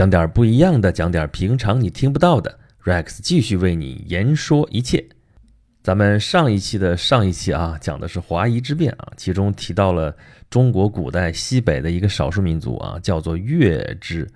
讲点不一样的，讲点平常你听不到的。Rex 继续为你言说一切。咱们上一期的上一期啊，讲的是华夷之变啊，其中提到了中国古代西北的一个少数民族啊，叫做月支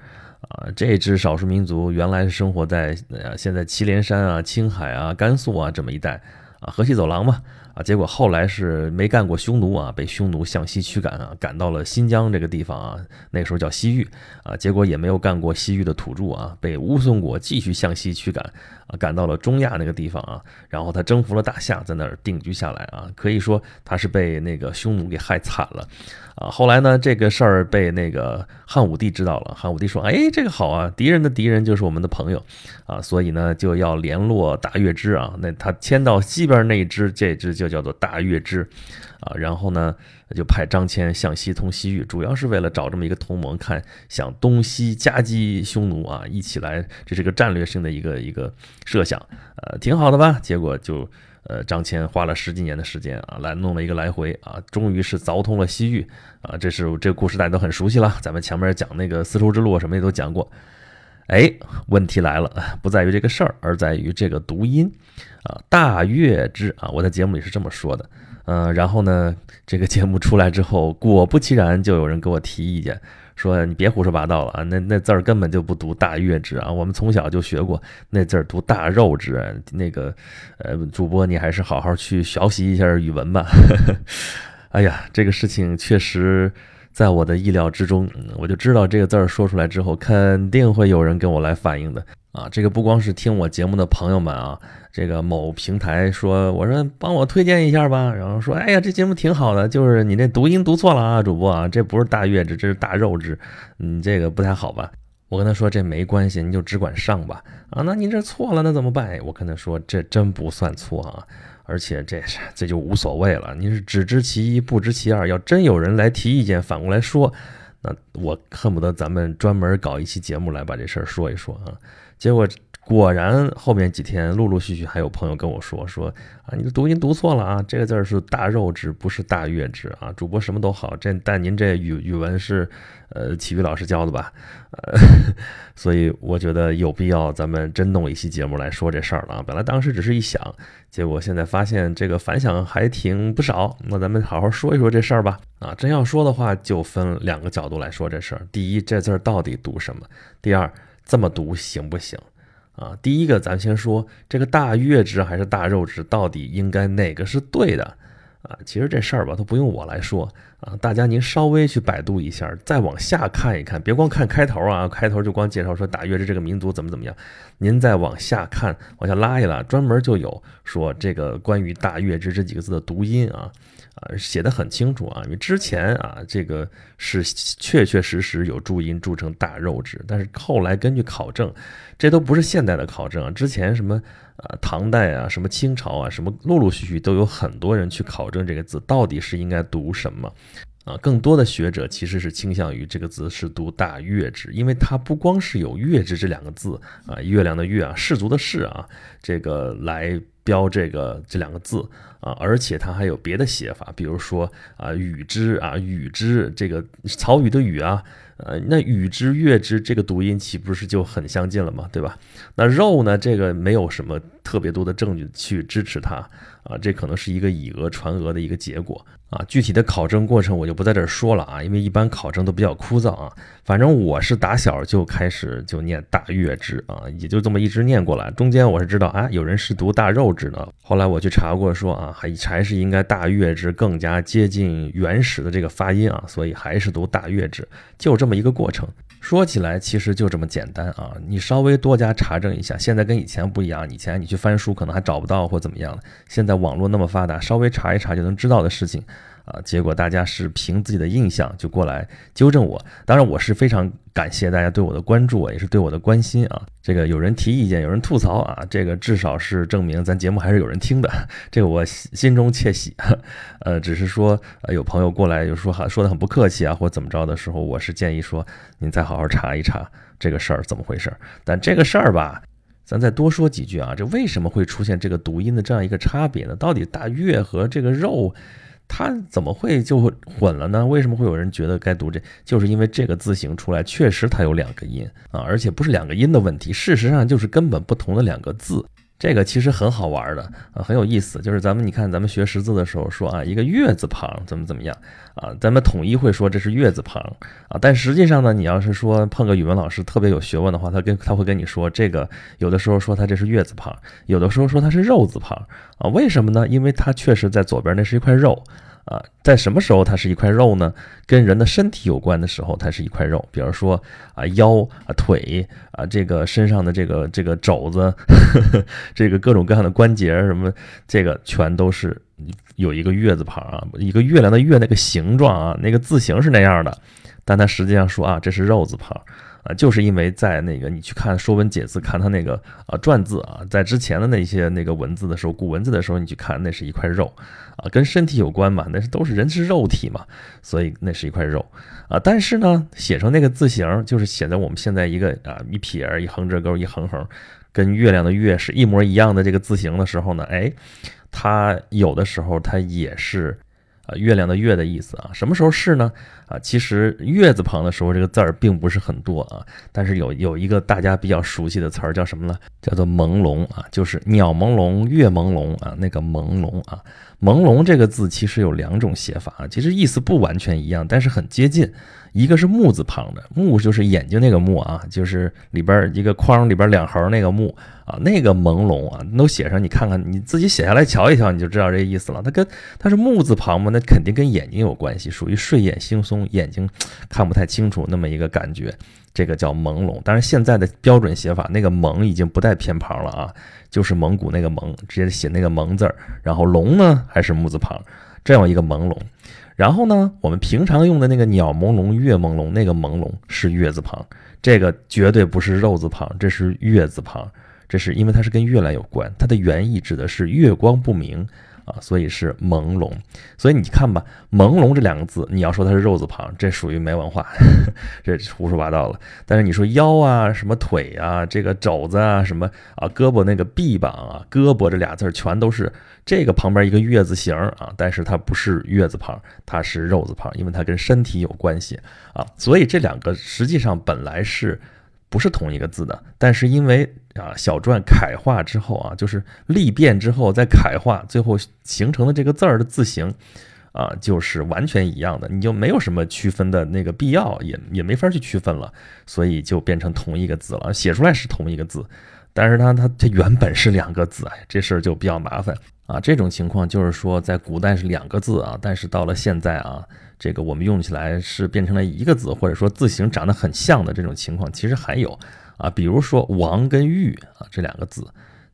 啊。这支少数民族原来是生活在呃现在祁连山啊、青海啊、甘肃啊这么一带啊，河西走廊嘛。啊，结果后来是没干过匈奴啊，被匈奴向西驱赶啊，赶到了新疆这个地方啊，那时候叫西域啊，结果也没有干过西域的土著啊，被乌孙国继续向西驱赶啊，赶到了中亚那个地方啊，然后他征服了大夏，在那儿定居下来啊，可以说他是被那个匈奴给害惨了啊。后来呢，这个事儿被那个汉武帝知道了，汉武帝说，哎，这个好啊，敌人的敌人就是我们的朋友啊，所以呢就要联络大月支啊，那他迁到西边那一支，这支就。叫做大月支，啊，然后呢，就派张骞向西通西域，主要是为了找这么一个同盟，看想东西夹击匈奴啊，一起来，这是个战略性的一个一个设想，呃，挺好的吧？结果就，呃，张骞花了十几年的时间啊，来弄了一个来回啊，终于是凿通了西域啊，这是这个故事大家都很熟悉了，咱们前面讲那个丝绸之路什么也都讲过。哎，问题来了，不在于这个事儿，而在于这个读音啊，大月之啊，我在节目里是这么说的，嗯，然后呢，这个节目出来之后，果不其然，就有人给我提意见，说你别胡说八道了啊，那那字儿根本就不读大月之啊，我们从小就学过那字儿读大肉之，那个，呃，主播你还是好好去学习一下语文吧。哎呀，这个事情确实。在我的意料之中，我就知道这个字儿说出来之后，肯定会有人跟我来反映的啊！这个不光是听我节目的朋友们啊，这个某平台说，我说帮我推荐一下吧，然后说，哎呀，这节目挺好的，就是你那读音读错了啊，主播啊，这不是大月支，这是大肉支，你这个不太好吧？我跟他说这没关系，你就只管上吧。啊，那您这错了，那怎么办？我跟他说这真不算错啊。而且这是这就无所谓了，你是只知其一不知其二。要真有人来提意见，反过来说，那我恨不得咱们专门搞一期节目来把这事儿说一说啊。结果果然后面几天陆陆续续还有朋友跟我说说啊，你的读音读错了啊，这个字儿是大肉质，不是大月质啊。主播什么都好，这但您这语语文是。呃，体育老师教的吧，呃，所以我觉得有必要咱们真弄一期节目来说这事儿了啊。本来当时只是一想，结果现在发现这个反响还挺不少。那咱们好好说一说这事儿吧。啊，真要说的话，就分两个角度来说这事儿。第一，这字儿到底读什么？第二，这么读行不行？啊，第一个咱先说这个大月值还是大肉值，到底应该哪个是对的？啊，其实这事儿吧，都不用我来说啊，大家您稍微去百度一下，再往下看一看，别光看开头啊，开头就光介绍说大月支这个民族怎么怎么样，您再往下看，往下拉一拉，专门就有说这个关于大月支这几个字的读音啊，啊，写的很清楚啊，因为之前啊，这个是确确实实有注音注成大肉支，但是后来根据考证，这都不是现代的考证啊，之前什么。啊，唐代啊，什么清朝啊，什么陆陆续续都有很多人去考证这个字到底是应该读什么啊。更多的学者其实是倾向于这个字是读大月之，因为它不光是有月之这两个字啊，月亮的月啊，氏族的氏啊，这个来标这个这两个字啊，而且它还有别的写法，比如说啊，羽之啊，羽之这个曹羽的羽啊。呃，那羽之月之这个读音岂不是就很相近了吗？对吧？那肉呢？这个没有什么特别多的证据去支持它啊，这可能是一个以讹传讹的一个结果啊。具体的考证过程我就不在这儿说了啊，因为一般考证都比较枯燥啊。反正我是打小就开始就念大月之啊，也就这么一直念过来。中间我是知道啊，有人是读大肉之的，后来我去查过说啊，还还是应该大月之更加接近原始的这个发音啊，所以还是读大月之，就这。么一个过程，说起来其实就这么简单啊！你稍微多加查证一下，现在跟以前不一样，以前你去翻书可能还找不到或怎么样的，现在网络那么发达，稍微查一查就能知道的事情。啊，结果大家是凭自己的印象就过来纠正我，当然我是非常感谢大家对我的关注，也是对我的关心啊。这个有人提意见，有人吐槽啊，这个至少是证明咱节目还是有人听的，这个我心中窃喜。呃，只是说呃有朋友过来就说哈，说的很不客气啊，或怎么着的时候，我是建议说您再好好查一查这个事儿怎么回事儿。但这个事儿吧，咱再多说几句啊，这为什么会出现这个读音的这样一个差别呢？到底大月和这个肉？它怎么会就混了呢？为什么会有人觉得该读这？就是因为这个字形出来确实它有两个音啊，而且不是两个音的问题，事实上就是根本不同的两个字。这个其实很好玩的啊，很有意思。就是咱们你看，咱们学识字的时候说啊，一个月字旁怎么怎么样啊，咱们统一会说这是月字旁啊。但实际上呢，你要是说碰个语文老师特别有学问的话，他跟他会跟你说，这个有的时候说他这是月字旁，有的时候说它是肉字旁啊。为什么呢？因为它确实在左边那是一块肉。啊，在什么时候它是一块肉呢？跟人的身体有关的时候，它是一块肉。比如说啊，腰啊，腿啊，这个身上的这个这个肘子，呵 呵这个各种各样的关节什么，这个全都是有一个月字旁啊，一个月亮的月那个形状啊，那个字形是那样的，但它实际上说啊，这是肉字旁。啊，就是因为在那个你去看《说文解字》，看它那个啊篆字啊，在之前的那些那个文字的时候，古文字的时候，你去看那是一块肉，啊，跟身体有关嘛，那是都是人是肉体嘛，所以那是一块肉啊。但是呢，写成那个字形，就是写在我们现在一个啊一撇一横折钩一横横，跟月亮的月是一模一样的这个字形的时候呢，哎，它有的时候它也是。啊，月亮的月的意思啊，什么时候是呢？啊，其实月字旁的时候，这个字儿并不是很多啊，但是有有一个大家比较熟悉的词儿叫什么呢？叫做朦胧啊，就是鸟朦胧、月朦胧啊，那个朦胧啊，朦胧这个字其实有两种写法啊，其实意思不完全一样，但是很接近。一个是木字旁的木，就是眼睛那个木啊，就是里边一个框里边两横那个木啊，那个朦胧啊，都写上，你看看你自己写下来瞧一瞧，你就知道这意思了。它跟它是木字旁嘛，那肯定跟眼睛有关系，属于睡眼惺忪，眼睛 看不太清楚那么一个感觉，这个叫朦胧。但是现在的标准写法，那个蒙已经不带偏旁了啊，就是蒙古那个蒙，直接写那个蒙字儿，然后龙呢还是木字旁，这样一个朦胧。然后呢，我们平常用的那个鸟朦胧、月朦胧，那个朦胧是月字旁，这个绝对不是肉字旁，这是月字旁，这是因为它是跟月亮有关，它的原意指的是月光不明。啊，所以是朦胧，所以你看吧，朦胧这两个字，你要说它是肉字旁，这属于没文化，这胡说八道了。但是你说腰啊，什么腿啊，这个肘子啊，什么啊，胳膊那个臂膀啊，胳膊这俩字全都是这个旁边一个月字形啊，但是它不是月字旁，它是肉字旁，因为它跟身体有关系啊，所以这两个实际上本来是。不是同一个字的，但是因为啊小篆楷化之后啊，就是历变之后再楷化，最后形成的这个字儿的字形啊，就是完全一样的，你就没有什么区分的那个必要，也也没法去区分了，所以就变成同一个字了，写出来是同一个字，但是它它它原本是两个字，哎，这事儿就比较麻烦啊。这种情况就是说，在古代是两个字啊，但是到了现在啊。这个我们用起来是变成了一个字，或者说字形长得很像的这种情况，其实还有啊，比如说王跟玉啊这两个字，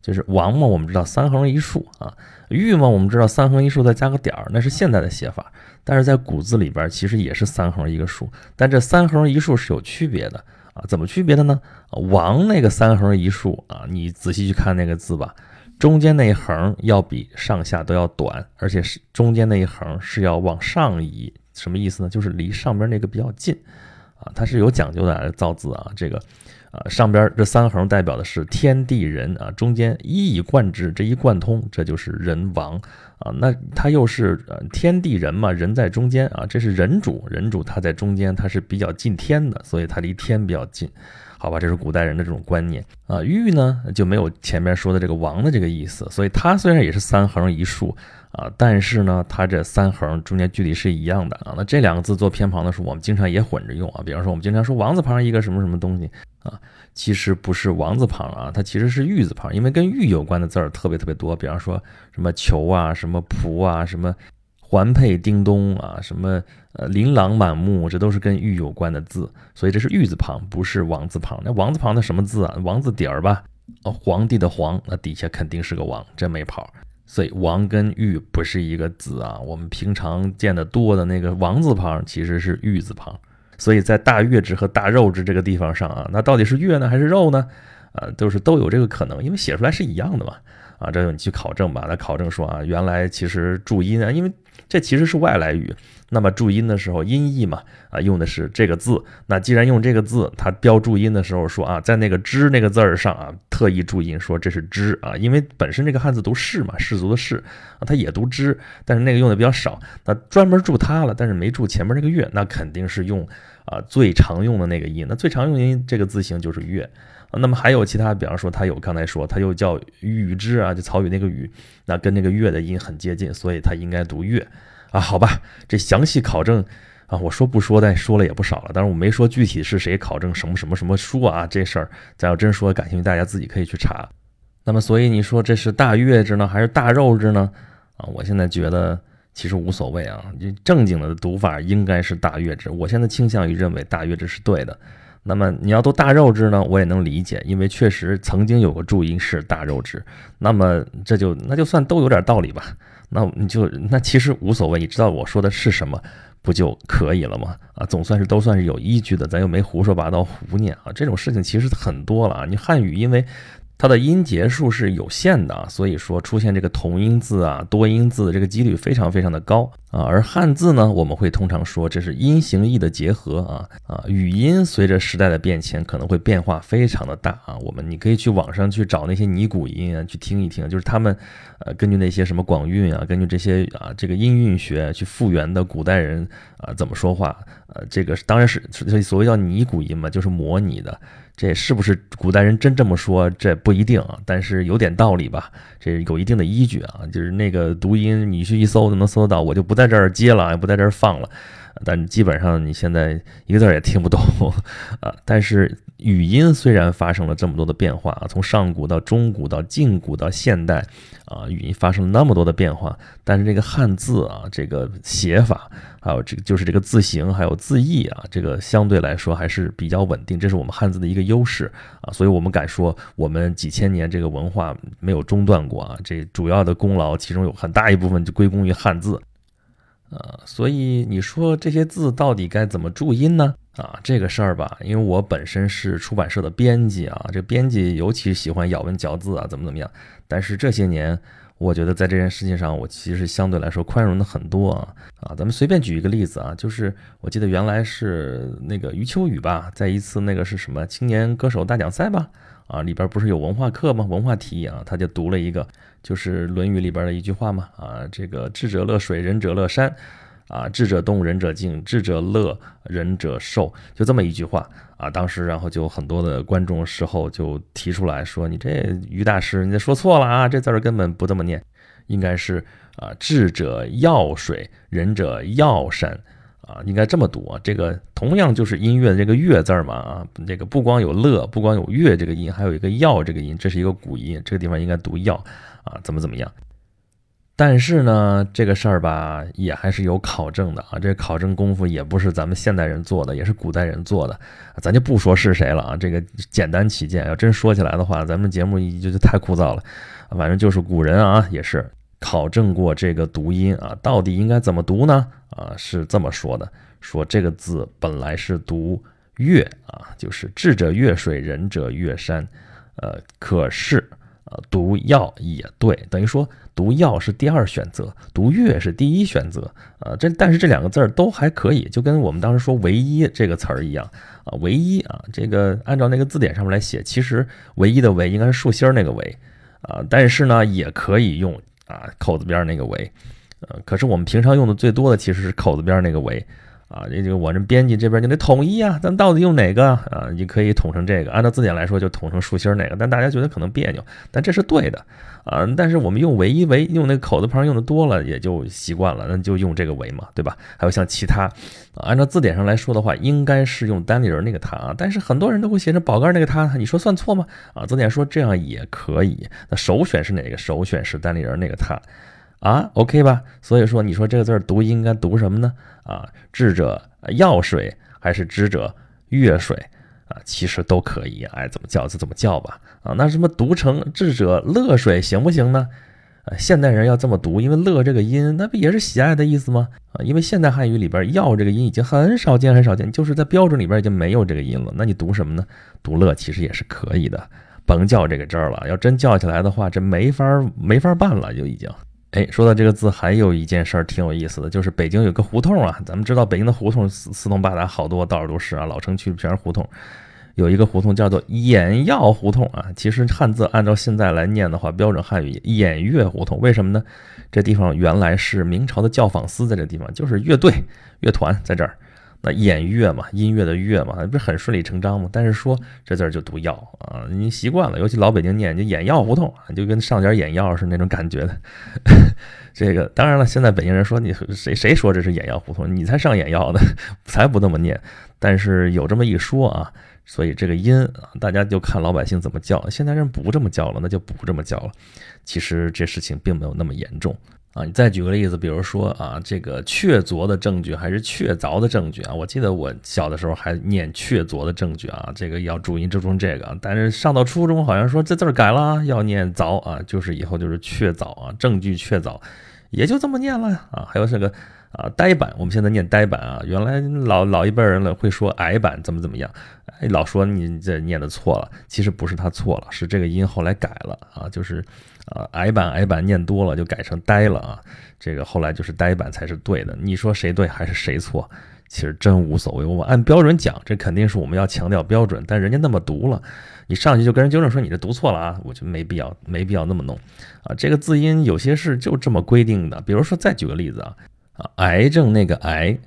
就是王嘛，我们知道三横一竖啊，玉嘛，我们知道三横一竖再加个点儿，那是现在的写法，但是在古字里边其实也是三横一个竖，但这三横一竖是有区别的啊，怎么区别的呢？王那个三横一竖啊，你仔细去看那个字吧。中间那一横要比上下都要短，而且是中间那一横是要往上移，什么意思呢？就是离上边那个比较近，啊，它是有讲究的造字啊。这个，啊，上边这三横代表的是天地人啊，中间一以贯之，这一贯通，这就是人王啊。那它又是呃天地人嘛，人在中间啊，这是人主，人主他在中间，他是比较近天的，所以他离天比较近。好吧，这是古代人的这种观念啊。玉呢就没有前面说的这个王的这个意思，所以它虽然也是三横一竖啊，但是呢，它这三横中间距离是一样的啊。那这两个字做偏旁的时候，我们经常也混着用啊。比方说，我们经常说王字旁一个什么什么东西啊，其实不是王字旁啊，它其实是玉字旁，因为跟玉有关的字儿特别特别多。比方说什么球啊，什么仆啊，什么。环佩叮咚啊，什么呃琳琅满目，这都是跟玉有关的字，所以这是玉字旁，不是王字旁。那王字旁的什么字啊？王字底儿吧？哦，皇帝的皇，那底下肯定是个王，真没跑。所以王跟玉不是一个字啊。我们平常见的多的那个王字旁其实是玉字旁。所以在大月支和大肉支这个地方上啊，那到底是月呢还是肉呢？啊，都是都有这个可能，因为写出来是一样的嘛。啊，这你去考证吧，来考证说啊，原来其实注音啊，因为。这其实是外来语，那么注音的时候音译嘛，啊，用的是这个字。那既然用这个字，它标注音的时候说啊，在那个之那个字儿上啊，特意注音说这是之啊，因为本身这个汉字读士嘛，士族的士啊，它也读之，但是那个用的比较少，那专门注它了，但是没注前面这个月，那肯定是用啊最常用的那个音。那最常用音这个字形就是月。那么还有其他，比方说它有刚才说它又叫雨之啊，就曹禺那个雨，那跟那个月的音很接近，所以它应该读月啊。好吧，这详细考证啊，我说不说，但说了也不少了。但是我没说具体是谁考证什么什么什么书啊，这事儿咱要真说，感兴趣大家自己可以去查。那么所以你说这是大月制呢，还是大肉之呢？啊，我现在觉得其实无所谓啊，正经的读法应该是大月制。我现在倾向于认为大月制是对的。那么你要都大肉质呢，我也能理解，因为确实曾经有个注音是大肉质。那么这就那就算都有点道理吧。那你就那其实无所谓，你知道我说的是什么不就可以了吗？啊，总算是都算是有依据的，咱又没胡说八道胡念啊。这种事情其实很多了啊。你汉语因为。它的音节数是有限的，所以说出现这个同音字啊、多音字的这个几率非常非常的高啊。而汉字呢，我们会通常说这是音形意的结合啊啊。语音随着时代的变迁，可能会变化非常的大啊。我们你可以去网上去找那些拟古音啊，去听一听，就是他们呃根据那些什么广韵啊，根据这些啊这个音韵学去复原的古代人啊怎么说话，呃这个当然是所谓叫拟古音嘛，就是模拟的。这是不是古代人真这么说？这不一定啊，但是有点道理吧？这有一定的依据啊。就是那个读音，你去一搜就能搜到，我就不在这儿接了，也不在这儿放了。但基本上你现在一个字也听不懂 啊。但是语音虽然发生了这么多的变化啊，从上古到中古到近古到现代啊，语音发生了那么多的变化，但是这个汉字啊，这个写法还有这个就是这个字形还有字义啊，这个相对来说还是比较稳定，这是我们汉字的一个优势啊。所以我们敢说，我们几千年这个文化没有中断过啊。这主要的功劳其中有很大一部分就归功于汉字。呃，所以你说这些字到底该怎么注音呢？啊，这个事儿吧，因为我本身是出版社的编辑啊，这编辑尤其喜欢咬文嚼字啊，怎么怎么样。但是这些年，我觉得在这件事情上，我其实相对来说宽容的很多啊。啊，咱们随便举一个例子啊，就是我记得原来是那个余秋雨吧，在一次那个是什么青年歌手大奖赛吧。啊，里边不是有文化课吗？文化题啊，他就读了一个，就是《论语》里边的一句话嘛。啊，这个智者乐水，仁者乐山。啊，智者动，仁者静；智者乐，仁者寿。就这么一句话啊。当时，然后就很多的观众事后就提出来说：“你这于大师，你这说错了啊，这字儿根本不这么念，应该是啊，智者要水，仁者要山。”啊，应该这么读啊，这个同样就是音乐的这个乐字嘛啊，这个不光有乐，不光有乐这个音，还有一个药这个音，这是一个古音，这个地方应该读药啊，怎么怎么样？但是呢，这个事儿吧，也还是有考证的啊，这考证功夫也不是咱们现代人做的，也是古代人做的，咱就不说是谁了啊，这个简单起见，要真说起来的话，咱们节目就就太枯燥了，反正就是古人啊，也是。考证过这个读音啊，到底应该怎么读呢？啊，是这么说的：说这个字本来是读月啊，就是智者月水，仁者月山。呃，可是啊，读药也对，等于说读药是第二选择，读月是第一选择。啊，这但是这两个字儿都还可以，就跟我们当时说唯一这个词儿一样啊，唯一啊，这个按照那个字典上面来写，其实唯一的唯应该是竖心儿那个唯啊，但是呢，也可以用。啊，口子边那个为，呃，可是我们平常用的最多的其实是口子边那个为，啊，这个我这编辑这边就得统一啊，咱到底用哪个啊？你可以统成这个，按照字典来说就统成竖心哪个，但大家觉得可能别扭，但这是对的啊。但是我们用唯一为用那个口字旁用的多了，也就习惯了，那就用这个为嘛，对吧？还有像其他，按照字典上来说的话，应该是用单立人那个他啊，但是很多人都会写成宝盖那个他，你说算错吗？啊，字典说这样也可以，那首选是哪个？首选是单立人那个他。啊，OK 吧？所以说，你说这个字读应该读什么呢？啊，智者药水还是知者月水啊？其实都可以，爱怎么叫就怎么叫吧。啊，那什么读成智者乐水行不行呢？啊，现代人要这么读，因为乐这个音，那不也是喜爱的意思吗？啊，因为现代汉语里边药这个音已经很少见很少见，就是在标准里边已经没有这个音了。那你读什么呢？读乐其实也是可以的，甭叫这个字儿了。要真叫起来的话，这没法没法办了，就已经。哎，说到这个字，还有一件事儿挺有意思的，就是北京有个胡同啊。咱们知道北京的胡同四四通八达，好多道儿都是啊，老城区全是胡同。有一个胡同叫做眼药胡同啊。其实汉字按照现在来念的话，标准汉语演乐胡同。为什么呢？这地方原来是明朝的教坊司，在这地方就是乐队乐团在这儿。那演乐嘛，音乐的乐嘛，不是很顺理成章吗？但是说这字儿就读药啊，你习惯了，尤其老北京念就眼药胡同啊，就跟上点眼药是那种感觉的。这个当然了，现在北京人说你谁谁说这是眼药胡同，你才上眼药呢，才不那么念。但是有这么一说啊，所以这个音啊，大家就看老百姓怎么叫。现在人不这么叫了，那就不这么叫了。其实这事情并没有那么严重。啊，你再举个例子，比如说啊，这个确凿的证据还是确凿的证据啊？我记得我小的时候还念确凿的证据啊，这个要注意注重这个。但是上到初中好像说这字儿改了，要念凿啊，就是以后就是确凿啊，证据确凿，也就这么念了啊。还有这个啊，呆板，我们现在念呆板啊，原来老老一辈人了会说矮板怎么怎么样，哎，老说你这念的错了，其实不是他错了，是这个音后来改了啊，就是。啊，矮板矮板念多了就改成呆了啊，这个后来就是呆板才是对的。你说谁对还是谁错，其实真无所谓。我按标准讲，这肯定是我们要强调标准，但人家那么读了，你上去就跟人纠正说你这读错了啊，我就没必要没必要那么弄啊。这个字音有些是就这么规定的，比如说再举个例子啊啊，癌症那个癌。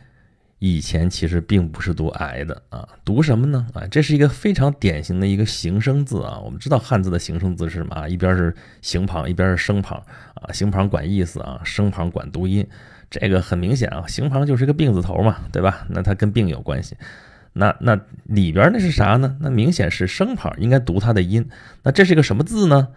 以前其实并不是读癌的啊，读什么呢？啊，这是一个非常典型的一个形声字啊。我们知道汉字的形声字是什么啊？一边是形旁，一边是声旁啊。形旁管意思啊，声旁管读音。这个很明显啊，形旁就是一个病字头嘛，对吧？那它跟病有关系。那那里边那是啥呢？那明显是声旁，应该读它的音。那这是一个什么字呢？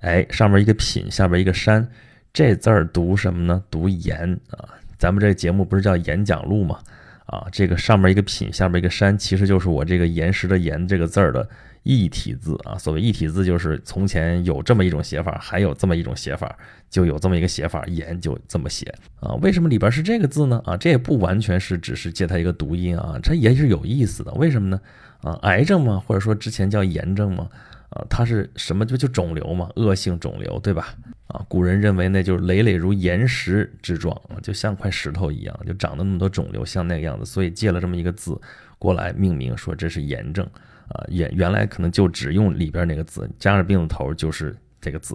哎，上面一个品，下边一个山，这字儿读什么呢？读言啊。咱们这个节目不是叫演讲录吗？啊，这个上面一个品，下面一个山，其实就是我这个岩石的岩这个字儿的异体字啊。所谓异体字，就是从前有这么一种写法，还有这么一种写法，就有这么一个写法，岩就这么写啊。为什么里边是这个字呢？啊，这也不完全是只是借它一个读音啊，这也是有意思的。为什么呢？啊，癌症嘛，或者说之前叫炎症嘛。啊，它是什么？就就肿瘤嘛，恶性肿瘤，对吧？啊，古人认为那就是累累如岩石之状，就像块石头一样，就长的那么多肿瘤，像那个样子，所以借了这么一个字过来命名，说这是炎症啊。原原来可能就只用里边那个字，加上病字头就是这个字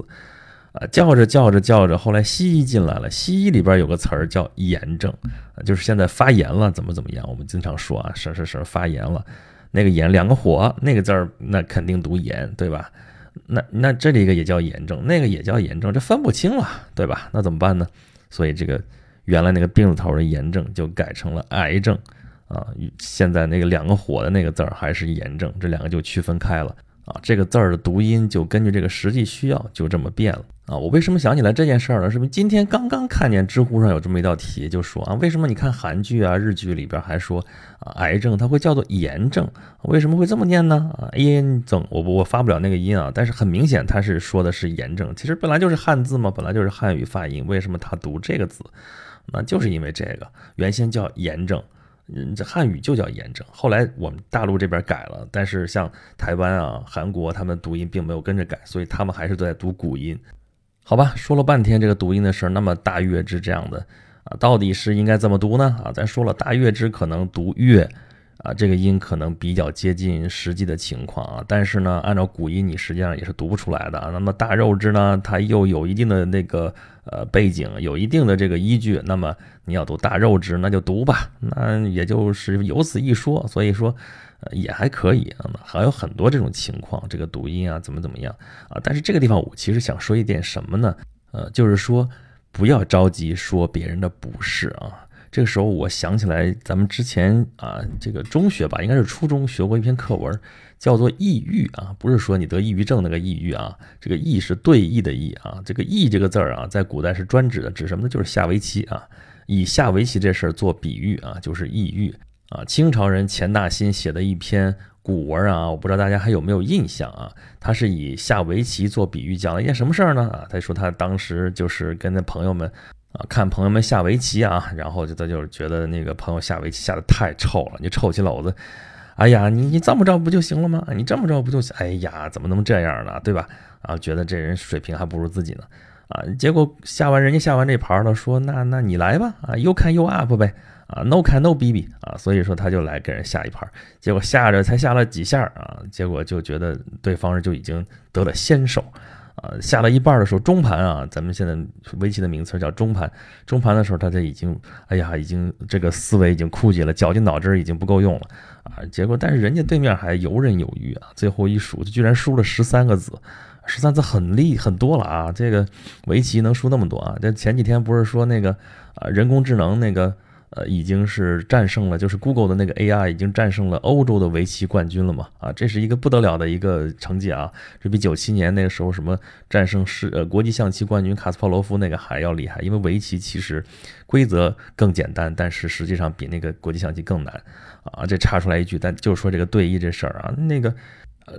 啊。叫着叫着叫着，后来西医进来了，西医里边有个词儿叫炎症啊，就是现在发炎了，怎么怎么样？我们经常说啊，什什什发炎了。那个炎两个火，那个字儿那肯定读炎，对吧？那那这里一个也叫炎症，那个也叫炎症，这分不清了，对吧？那怎么办呢？所以这个原来那个病字头的炎症就改成了癌症啊。现在那个两个火的那个字儿还是炎症，这两个就区分开了。啊，这个字儿的读音就根据这个实际需要就这么变了啊！我为什么想起来这件事儿呢？是不是今天刚刚看见知乎上有这么一道题，就说啊，为什么你看韩剧啊、日剧里边还说啊，癌症它会叫做炎症，为什么会这么念呢？啊，炎症，我我发不了那个音啊，但是很明显它是说的是炎症，其实本来就是汉字嘛，本来就是汉语发音，为什么他读这个字？那就是因为这个原先叫炎症。嗯，这汉语就叫炎症，后来我们大陆这边改了，但是像台湾啊、韩国，他们读音并没有跟着改，所以他们还是都在读古音。好吧，说了半天这个读音的事儿，那么大月之这样的啊，到底是应该怎么读呢？啊，咱说了，大月之可能读月。啊，这个音可能比较接近实际的情况啊，但是呢，按照古音，你实际上也是读不出来的啊。那么大肉质呢，它又有一定的那个呃背景，有一定的这个依据。那么你要读大肉质，那就读吧，那也就是有此一说。所以说，也还可以啊。还有很多这种情况，这个读音啊，怎么怎么样啊？但是这个地方我其实想说一点什么呢？呃，就是说不要着急说别人的不是啊。这个时候，我想起来，咱们之前啊，这个中学吧，应该是初中学过一篇课文，叫做《抑郁》啊，不是说你得抑郁症那个抑郁啊，这个“抑”是对弈的“弈”啊，这个“抑”这个字儿啊，在古代是专指的，指什么呢？就是下围棋啊，以下围棋这事儿做比喻啊，就是抑郁啊。清朝人钱大新写的一篇古文啊，我不知道大家还有没有印象啊？他是以下围棋做比喻，讲了一件什么事儿呢？啊，他说他当时就是跟那朋友们。啊，看朋友们下围棋啊，然后就他就是觉得那个朋友下围棋下的太臭了，你臭棋篓子，哎呀，你你这么着不就行了吗？你这么着不就行？哎呀，怎么能这样呢？对吧？啊，觉得这人水平还不如自己呢。啊，结果下完人家下完这盘了，说那那你来吧，啊，You can you up 呗，啊，No can no BB 啊，所以说他就来给人下一盘，结果下着才下了几下啊，结果就觉得对方就已经得了先手。啊，下到一半的时候，中盘啊，咱们现在围棋的名词叫中盘。中盘的时候，他就已经，哎呀，已经这个思维已经枯竭了，绞尽脑汁已经不够用了啊。结果，但是人家对面还游刃有余啊，最后一数，居然输了十三个子，十三子很厉很多了啊。这个围棋能输那么多啊？这前几天不是说那个啊，人工智能那个。呃，已经是战胜了，就是 Google 的那个 AI 已经战胜了欧洲的围棋冠军了嘛？啊，这是一个不得了的一个成绩啊！这比九七年那个时候什么战胜世呃国际象棋冠军卡斯帕罗夫那个还要厉害，因为围棋其实规则更简单，但是实际上比那个国际象棋更难啊！这插出来一句，但就说这个对弈这事儿啊，那个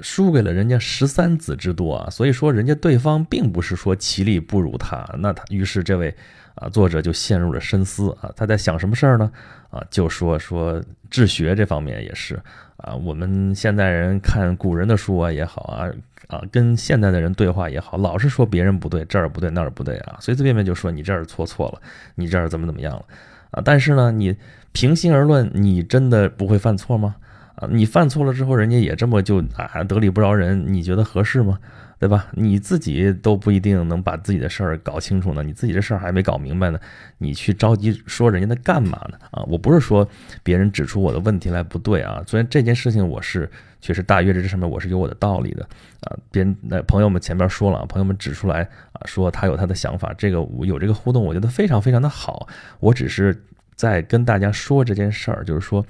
输给了人家十三子之多啊，所以说人家对方并不是说棋力不如他，那他于是这位。啊，作者就陷入了深思啊，他在想什么事儿呢？啊，就说说治学这方面也是啊，我们现代人看古人的书啊也好啊啊，跟现代的人对话也好，老是说别人不对，这儿不对那儿不对啊，随随便便就说你这儿错错了，你这儿怎么怎么样了啊？但是呢，你平心而论，你真的不会犯错吗？啊，你犯错了之后，人家也这么就啊得理不饶人，你觉得合适吗？对吧？你自己都不一定能把自己的事儿搞清楚呢，你自己这事儿还没搞明白呢，你去着急说人家在干嘛呢？啊，我不是说别人指出我的问题来不对啊，虽然这件事情我是确实大约这上面我是有我的道理的啊，别人那朋友们前面说了，朋友们指出来啊，说他有他的想法，这个我有这个互动，我觉得非常非常的好，我只是在跟大家说这件事儿，就是说。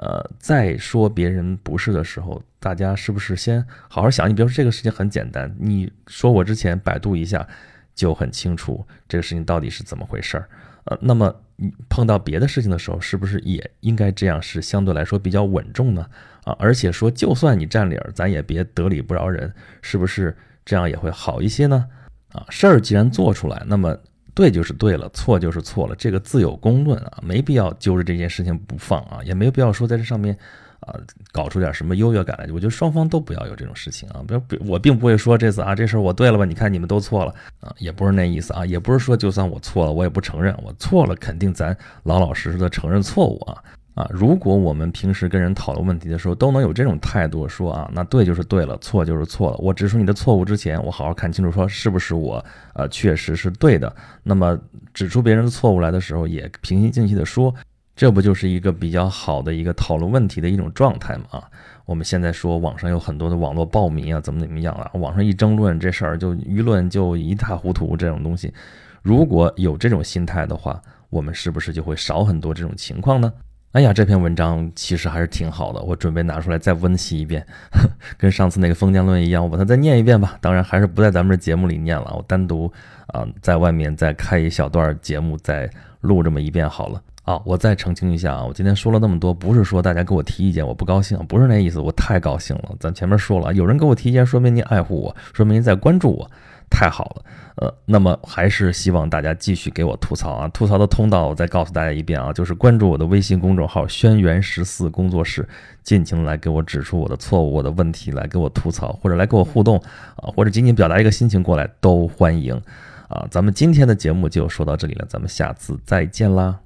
呃，在说别人不是的时候，大家是不是先好好想？你比如说这个事情很简单，你说我之前百度一下，就很清楚这个事情到底是怎么回事儿。呃，那么你碰到别的事情的时候，是不是也应该这样？是相对来说比较稳重呢？啊，而且说就算你占理儿，咱也别得理不饶人，是不是这样也会好一些呢？啊，事儿既然做出来，那么。对就是对了，错就是错了，这个自有公论啊，没必要揪着这件事情不放啊，也没有必要说在这上面啊搞出点什么优越感来。我觉得双方都不要有这种事情啊，不要，我并不会说这次啊这事儿我对了吧？你看你们都错了啊，也不是那意思啊，也不是说就算我错了，我也不承认我错了，肯定咱老老实实的承认错误啊。啊，如果我们平时跟人讨论问题的时候都能有这种态度，说啊，那对就是对了，错就是错了。我指出你的错误之前，我好好看清楚，说是不是我呃确实是对的。那么指出别人的错误来的时候，也平心静气的说，这不就是一个比较好的一个讨论问题的一种状态吗？啊，我们现在说网上有很多的网络暴民啊，怎么怎么样啊，网上一争论这事儿就舆论就一塌糊涂。这种东西，如果有这种心态的话，我们是不是就会少很多这种情况呢？哎呀，这篇文章其实还是挺好的，我准备拿出来再温习一遍，跟上次那个封建论一样，我把它再念一遍吧。当然还是不在咱们这节目里念了，我单独啊在外面再开一小段节目再录这么一遍好了。啊，我再澄清一下啊，我今天说了那么多，不是说大家给我提意见我不高兴，不是那意思，我太高兴了。咱前面说了，有人给我提意见，说明您爱护我，说明您在关注我。太好了，呃，那么还是希望大家继续给我吐槽啊！吐槽的通道我再告诉大家一遍啊，就是关注我的微信公众号“轩辕十四工作室”，尽情来给我指出我的错误、我的问题，来给我吐槽，或者来跟我互动啊，或者仅仅表达一个心情过来都欢迎啊！咱们今天的节目就说到这里了，咱们下次再见啦！